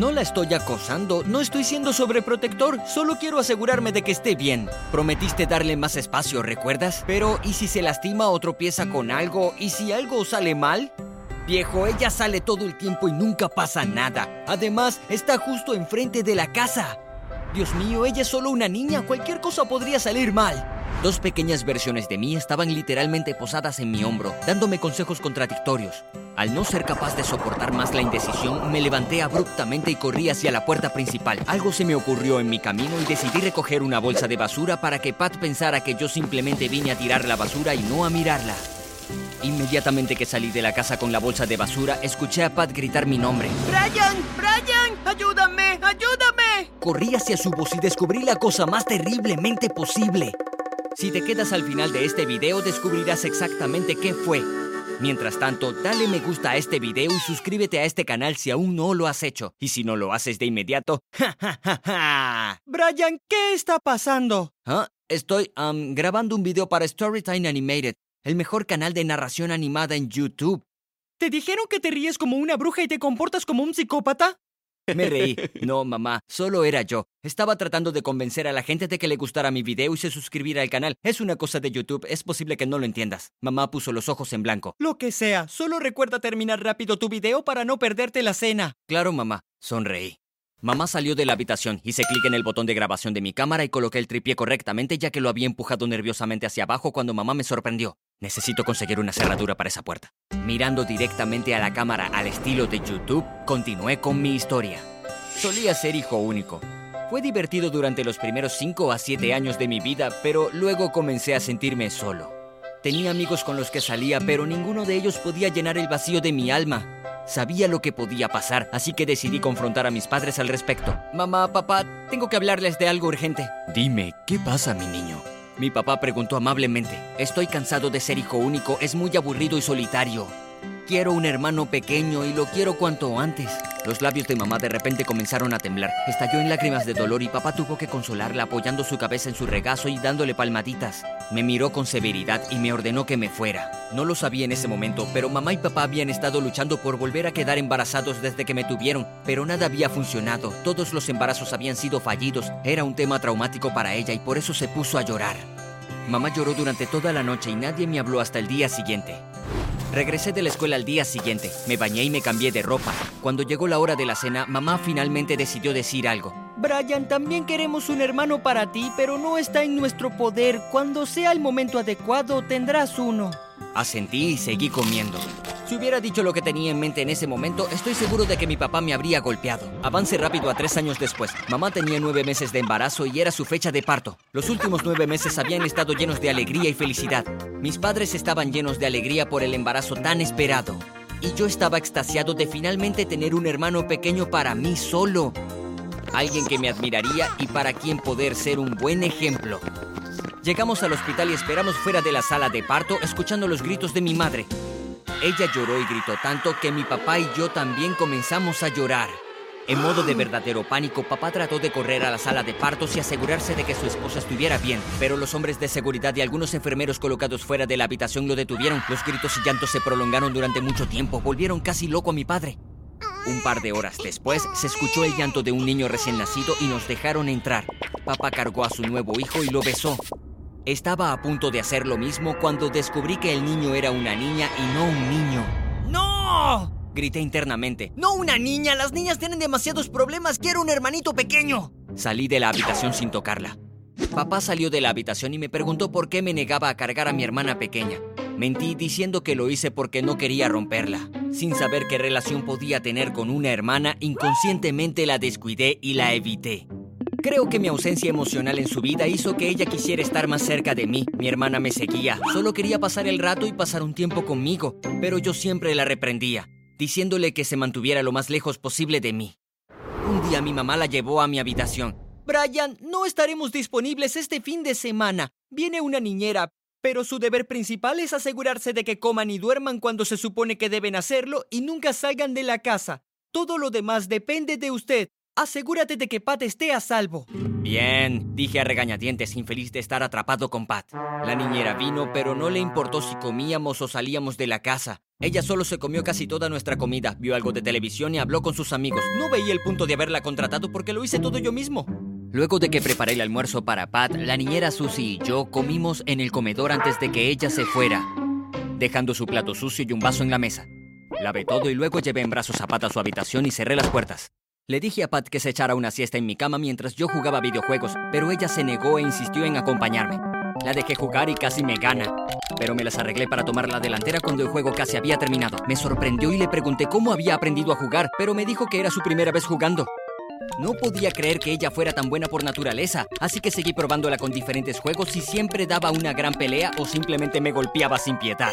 No la estoy acosando, no estoy siendo sobreprotector, solo quiero asegurarme de que esté bien. Prometiste darle más espacio, ¿recuerdas? Pero, ¿y si se lastima o tropieza con algo? ¿Y si algo sale mal? Viejo, ella sale todo el tiempo y nunca pasa nada. Además, está justo enfrente de la casa. Dios mío, ella es solo una niña, cualquier cosa podría salir mal. Dos pequeñas versiones de mí estaban literalmente posadas en mi hombro, dándome consejos contradictorios. Al no ser capaz de soportar más la indecisión, me levanté abruptamente y corrí hacia la puerta principal. Algo se me ocurrió en mi camino y decidí recoger una bolsa de basura para que Pat pensara que yo simplemente vine a tirar la basura y no a mirarla. Inmediatamente que salí de la casa con la bolsa de basura, escuché a Pat gritar mi nombre. ¡Brian! ¡Brian! ¡Ayúdame! ¡Ayúdame! Corrí hacia su voz y descubrí la cosa más terriblemente posible. Si te quedas al final de este video descubrirás exactamente qué fue. Mientras tanto, dale me gusta a este video y suscríbete a este canal si aún no lo has hecho. Y si no lo haces de inmediato, ¡ja, ja, ja, ja! Brian, ¿qué está pasando? ¿Ah? Estoy grabando un video para Storytime Animated, el mejor canal de narración animada en YouTube. ¿Te dijeron que te ríes como una bruja y te comportas como un psicópata? Me reí. No, mamá, solo era yo. Estaba tratando de convencer a la gente de que le gustara mi video y se suscribiera al canal. Es una cosa de YouTube, es posible que no lo entiendas. Mamá puso los ojos en blanco. Lo que sea, solo recuerda terminar rápido tu video para no perderte la cena. Claro, mamá. Sonreí. Mamá salió de la habitación, hice clic en el botón de grabación de mi cámara y coloqué el tripié correctamente ya que lo había empujado nerviosamente hacia abajo cuando mamá me sorprendió. Necesito conseguir una cerradura para esa puerta. Mirando directamente a la cámara al estilo de YouTube, continué con mi historia. Solía ser hijo único. Fue divertido durante los primeros 5 a 7 años de mi vida, pero luego comencé a sentirme solo. Tenía amigos con los que salía, pero ninguno de ellos podía llenar el vacío de mi alma. Sabía lo que podía pasar, así que decidí confrontar a mis padres al respecto. Mamá, papá, tengo que hablarles de algo urgente. Dime, ¿qué pasa, mi niño? Mi papá preguntó amablemente. Estoy cansado de ser hijo único, es muy aburrido y solitario. Quiero un hermano pequeño y lo quiero cuanto antes. Los labios de mamá de repente comenzaron a temblar. Estalló en lágrimas de dolor y papá tuvo que consolarla apoyando su cabeza en su regazo y dándole palmaditas. Me miró con severidad y me ordenó que me fuera. No lo sabía en ese momento, pero mamá y papá habían estado luchando por volver a quedar embarazados desde que me tuvieron, pero nada había funcionado. Todos los embarazos habían sido fallidos. Era un tema traumático para ella y por eso se puso a llorar. Mamá lloró durante toda la noche y nadie me habló hasta el día siguiente. Regresé de la escuela al día siguiente, me bañé y me cambié de ropa. Cuando llegó la hora de la cena, mamá finalmente decidió decir algo. Brian, también queremos un hermano para ti, pero no está en nuestro poder. Cuando sea el momento adecuado, tendrás uno. Asentí y seguí comiendo. Si hubiera dicho lo que tenía en mente en ese momento, estoy seguro de que mi papá me habría golpeado. Avance rápido a tres años después. Mamá tenía nueve meses de embarazo y era su fecha de parto. Los últimos nueve meses habían estado llenos de alegría y felicidad. Mis padres estaban llenos de alegría por el embarazo tan esperado. Y yo estaba extasiado de finalmente tener un hermano pequeño para mí solo. Alguien que me admiraría y para quien poder ser un buen ejemplo. Llegamos al hospital y esperamos fuera de la sala de parto escuchando los gritos de mi madre. Ella lloró y gritó tanto que mi papá y yo también comenzamos a llorar. En modo de verdadero pánico, papá trató de correr a la sala de partos y asegurarse de que su esposa estuviera bien, pero los hombres de seguridad y algunos enfermeros colocados fuera de la habitación lo detuvieron. Los gritos y llantos se prolongaron durante mucho tiempo, volvieron casi loco a mi padre. Un par de horas después, se escuchó el llanto de un niño recién nacido y nos dejaron entrar. Papá cargó a su nuevo hijo y lo besó. Estaba a punto de hacer lo mismo cuando descubrí que el niño era una niña y no un niño. ¡No! Grité internamente. ¡No una niña! Las niñas tienen demasiados problemas. Quiero un hermanito pequeño. Salí de la habitación sin tocarla. Papá salió de la habitación y me preguntó por qué me negaba a cargar a mi hermana pequeña. Mentí diciendo que lo hice porque no quería romperla. Sin saber qué relación podía tener con una hermana, inconscientemente la descuidé y la evité. Creo que mi ausencia emocional en su vida hizo que ella quisiera estar más cerca de mí. Mi hermana me seguía, solo quería pasar el rato y pasar un tiempo conmigo, pero yo siempre la reprendía, diciéndole que se mantuviera lo más lejos posible de mí. Un día mi mamá la llevó a mi habitación. Brian, no estaremos disponibles este fin de semana. Viene una niñera, pero su deber principal es asegurarse de que coman y duerman cuando se supone que deben hacerlo y nunca salgan de la casa. Todo lo demás depende de usted. Asegúrate de que Pat esté a salvo. Bien, dije a regañadientes, infeliz de estar atrapado con Pat. La niñera vino, pero no le importó si comíamos o salíamos de la casa. Ella solo se comió casi toda nuestra comida, vio algo de televisión y habló con sus amigos. No veía el punto de haberla contratado porque lo hice todo yo mismo. Luego de que preparé el almuerzo para Pat, la niñera Susie y yo comimos en el comedor antes de que ella se fuera, dejando su plato sucio y un vaso en la mesa. Lavé todo y luego llevé en brazos a Pat a su habitación y cerré las puertas. Le dije a Pat que se echara una siesta en mi cama mientras yo jugaba videojuegos, pero ella se negó e insistió en acompañarme. La dejé jugar y casi me gana, pero me las arreglé para tomar la delantera cuando el juego casi había terminado. Me sorprendió y le pregunté cómo había aprendido a jugar, pero me dijo que era su primera vez jugando. No podía creer que ella fuera tan buena por naturaleza, así que seguí probándola con diferentes juegos y siempre daba una gran pelea o simplemente me golpeaba sin piedad.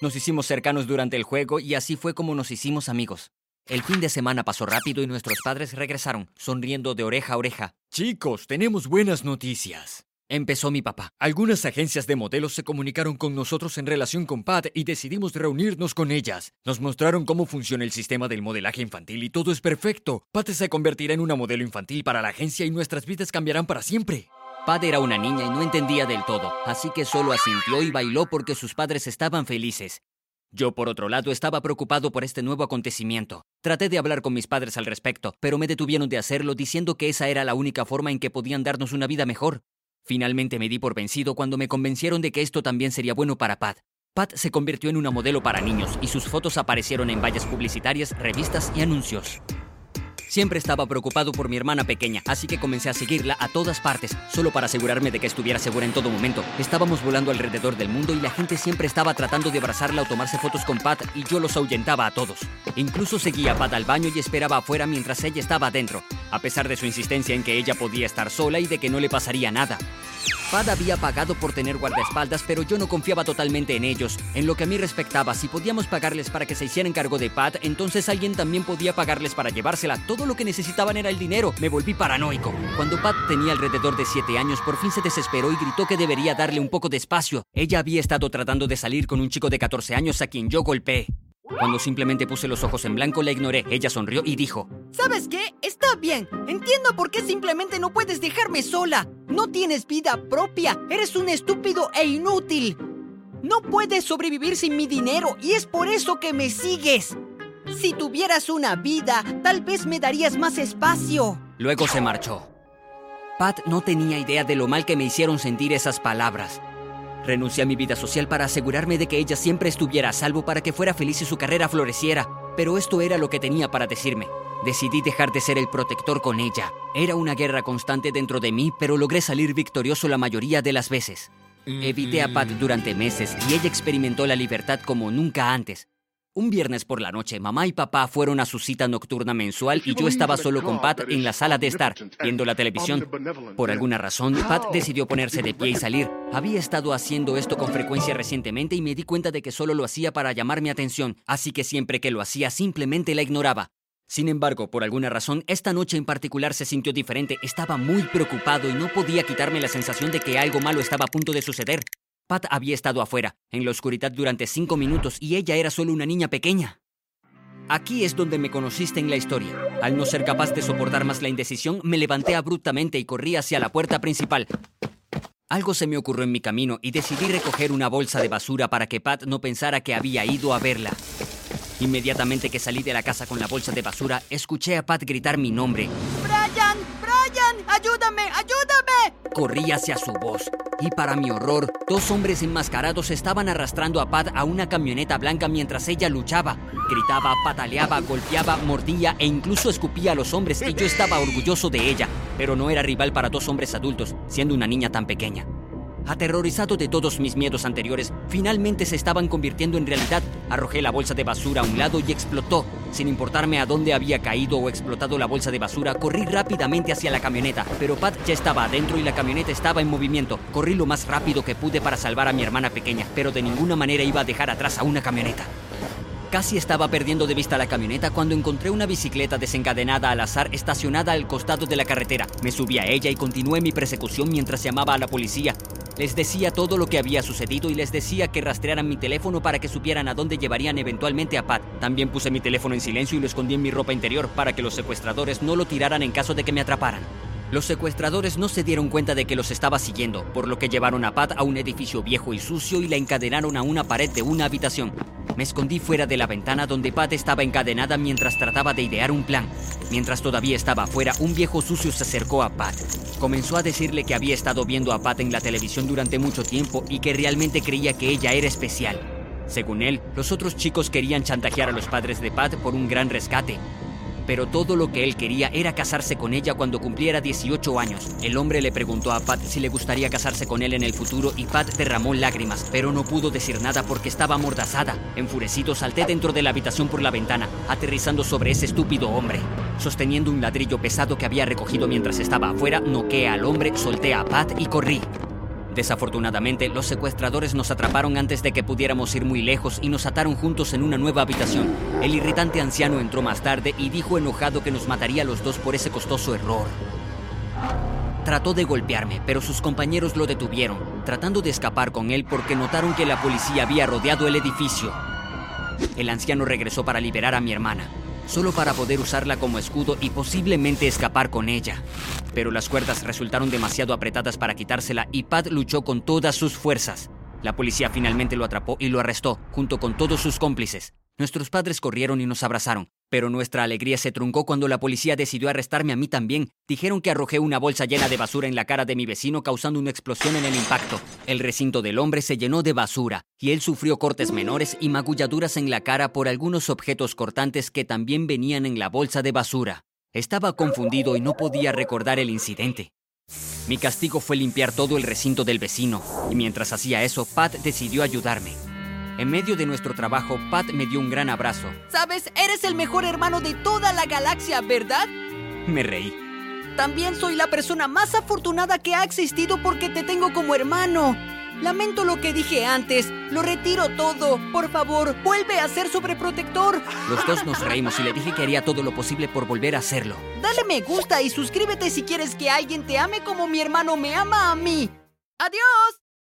Nos hicimos cercanos durante el juego y así fue como nos hicimos amigos. El fin de semana pasó rápido y nuestros padres regresaron, sonriendo de oreja a oreja. Chicos, tenemos buenas noticias. Empezó mi papá. Algunas agencias de modelos se comunicaron con nosotros en relación con Pat y decidimos reunirnos con ellas. Nos mostraron cómo funciona el sistema del modelaje infantil y todo es perfecto. Pat se convertirá en una modelo infantil para la agencia y nuestras vidas cambiarán para siempre. Pat era una niña y no entendía del todo, así que solo asintió y bailó porque sus padres estaban felices. Yo, por otro lado, estaba preocupado por este nuevo acontecimiento. Traté de hablar con mis padres al respecto, pero me detuvieron de hacerlo diciendo que esa era la única forma en que podían darnos una vida mejor. Finalmente me di por vencido cuando me convencieron de que esto también sería bueno para Pat. Pat se convirtió en una modelo para niños y sus fotos aparecieron en vallas publicitarias, revistas y anuncios. Siempre estaba preocupado por mi hermana pequeña, así que comencé a seguirla a todas partes, solo para asegurarme de que estuviera segura en todo momento. Estábamos volando alrededor del mundo y la gente siempre estaba tratando de abrazarla o tomarse fotos con Pat y yo los ahuyentaba a todos. Incluso seguía a Pat al baño y esperaba afuera mientras ella estaba adentro, a pesar de su insistencia en que ella podía estar sola y de que no le pasaría nada. Pat había pagado por tener guardaespaldas, pero yo no confiaba totalmente en ellos. En lo que a mí respectaba, si podíamos pagarles para que se hicieran cargo de Pat, entonces alguien también podía pagarles para llevársela. Todo lo que necesitaban era el dinero. Me volví paranoico. Cuando Pat tenía alrededor de 7 años, por fin se desesperó y gritó que debería darle un poco de espacio. Ella había estado tratando de salir con un chico de 14 años a quien yo golpeé. Cuando simplemente puse los ojos en blanco, la ignoré. Ella sonrió y dijo, ¿Sabes qué? Está bien. Entiendo por qué simplemente no puedes dejarme sola. No tienes vida propia. Eres un estúpido e inútil. No puedes sobrevivir sin mi dinero y es por eso que me sigues. Si tuvieras una vida, tal vez me darías más espacio. Luego se marchó. Pat no tenía idea de lo mal que me hicieron sentir esas palabras. Renuncié a mi vida social para asegurarme de que ella siempre estuviera a salvo para que fuera feliz y su carrera floreciera. Pero esto era lo que tenía para decirme. Decidí dejar de ser el protector con ella. Era una guerra constante dentro de mí, pero logré salir victorioso la mayoría de las veces. Evité a Pat durante meses y ella experimentó la libertad como nunca antes. Un viernes por la noche, mamá y papá fueron a su cita nocturna mensual y yo estaba solo con Pat en la sala de estar, viendo la televisión. Por alguna razón, Pat decidió ponerse de pie y salir. Había estado haciendo esto con frecuencia recientemente y me di cuenta de que solo lo hacía para llamar mi atención, así que siempre que lo hacía simplemente la ignoraba. Sin embargo, por alguna razón, esta noche en particular se sintió diferente. Estaba muy preocupado y no podía quitarme la sensación de que algo malo estaba a punto de suceder. Pat había estado afuera, en la oscuridad durante cinco minutos, y ella era solo una niña pequeña. Aquí es donde me conociste en la historia. Al no ser capaz de soportar más la indecisión, me levanté abruptamente y corrí hacia la puerta principal. Algo se me ocurrió en mi camino y decidí recoger una bolsa de basura para que Pat no pensara que había ido a verla. Inmediatamente que salí de la casa con la bolsa de basura, escuché a Pat gritar mi nombre. ¡Brian! ¡Brian! ¡Ayúdame! ¡Ayúdame! Corrí hacia su voz y para mi horror, dos hombres enmascarados estaban arrastrando a Pat a una camioneta blanca mientras ella luchaba. Gritaba, pataleaba, golpeaba, mordía e incluso escupía a los hombres y yo estaba orgulloso de ella, pero no era rival para dos hombres adultos, siendo una niña tan pequeña. Aterrorizado de todos mis miedos anteriores, finalmente se estaban convirtiendo en realidad. Arrojé la bolsa de basura a un lado y explotó. Sin importarme a dónde había caído o explotado la bolsa de basura, corrí rápidamente hacia la camioneta, pero Pat ya estaba adentro y la camioneta estaba en movimiento. Corrí lo más rápido que pude para salvar a mi hermana pequeña, pero de ninguna manera iba a dejar atrás a una camioneta. Casi estaba perdiendo de vista la camioneta cuando encontré una bicicleta desencadenada al azar estacionada al costado de la carretera. Me subí a ella y continué mi persecución mientras llamaba a la policía. Les decía todo lo que había sucedido y les decía que rastrearan mi teléfono para que supieran a dónde llevarían eventualmente a Pat. También puse mi teléfono en silencio y lo escondí en mi ropa interior para que los secuestradores no lo tiraran en caso de que me atraparan. Los secuestradores no se dieron cuenta de que los estaba siguiendo, por lo que llevaron a Pat a un edificio viejo y sucio y la encadenaron a una pared de una habitación. Me escondí fuera de la ventana donde Pat estaba encadenada mientras trataba de idear un plan. Mientras todavía estaba afuera, un viejo sucio se acercó a Pat. Comenzó a decirle que había estado viendo a Pat en la televisión durante mucho tiempo y que realmente creía que ella era especial. Según él, los otros chicos querían chantajear a los padres de Pat por un gran rescate, pero todo lo que él quería era casarse con ella cuando cumpliera 18 años. El hombre le preguntó a Pat si le gustaría casarse con él en el futuro y Pat derramó lágrimas, pero no pudo decir nada porque estaba amordazada. Enfurecido, salté dentro de la habitación por la ventana, aterrizando sobre ese estúpido hombre. Sosteniendo un ladrillo pesado que había recogido mientras estaba afuera, noqué al hombre, solté a Pat y corrí. Desafortunadamente, los secuestradores nos atraparon antes de que pudiéramos ir muy lejos y nos ataron juntos en una nueva habitación. El irritante anciano entró más tarde y dijo enojado que nos mataría a los dos por ese costoso error. Trató de golpearme, pero sus compañeros lo detuvieron, tratando de escapar con él porque notaron que la policía había rodeado el edificio. El anciano regresó para liberar a mi hermana, solo para poder usarla como escudo y posiblemente escapar con ella. Pero las cuerdas resultaron demasiado apretadas para quitársela y Pat luchó con todas sus fuerzas. La policía finalmente lo atrapó y lo arrestó, junto con todos sus cómplices. Nuestros padres corrieron y nos abrazaron, pero nuestra alegría se truncó cuando la policía decidió arrestarme a mí también. Dijeron que arrojé una bolsa llena de basura en la cara de mi vecino causando una explosión en el impacto. El recinto del hombre se llenó de basura y él sufrió cortes menores y magulladuras en la cara por algunos objetos cortantes que también venían en la bolsa de basura. Estaba confundido y no podía recordar el incidente. Mi castigo fue limpiar todo el recinto del vecino, y mientras hacía eso, Pat decidió ayudarme. En medio de nuestro trabajo, Pat me dio un gran abrazo. Sabes, eres el mejor hermano de toda la galaxia, ¿verdad? Me reí. También soy la persona más afortunada que ha existido porque te tengo como hermano. Lamento lo que dije antes. Lo retiro todo. Por favor, vuelve a ser sobreprotector. Los dos nos reímos y le dije que haría todo lo posible por volver a hacerlo. Dale me gusta y suscríbete si quieres que alguien te ame como mi hermano me ama a mí. ¡Adiós!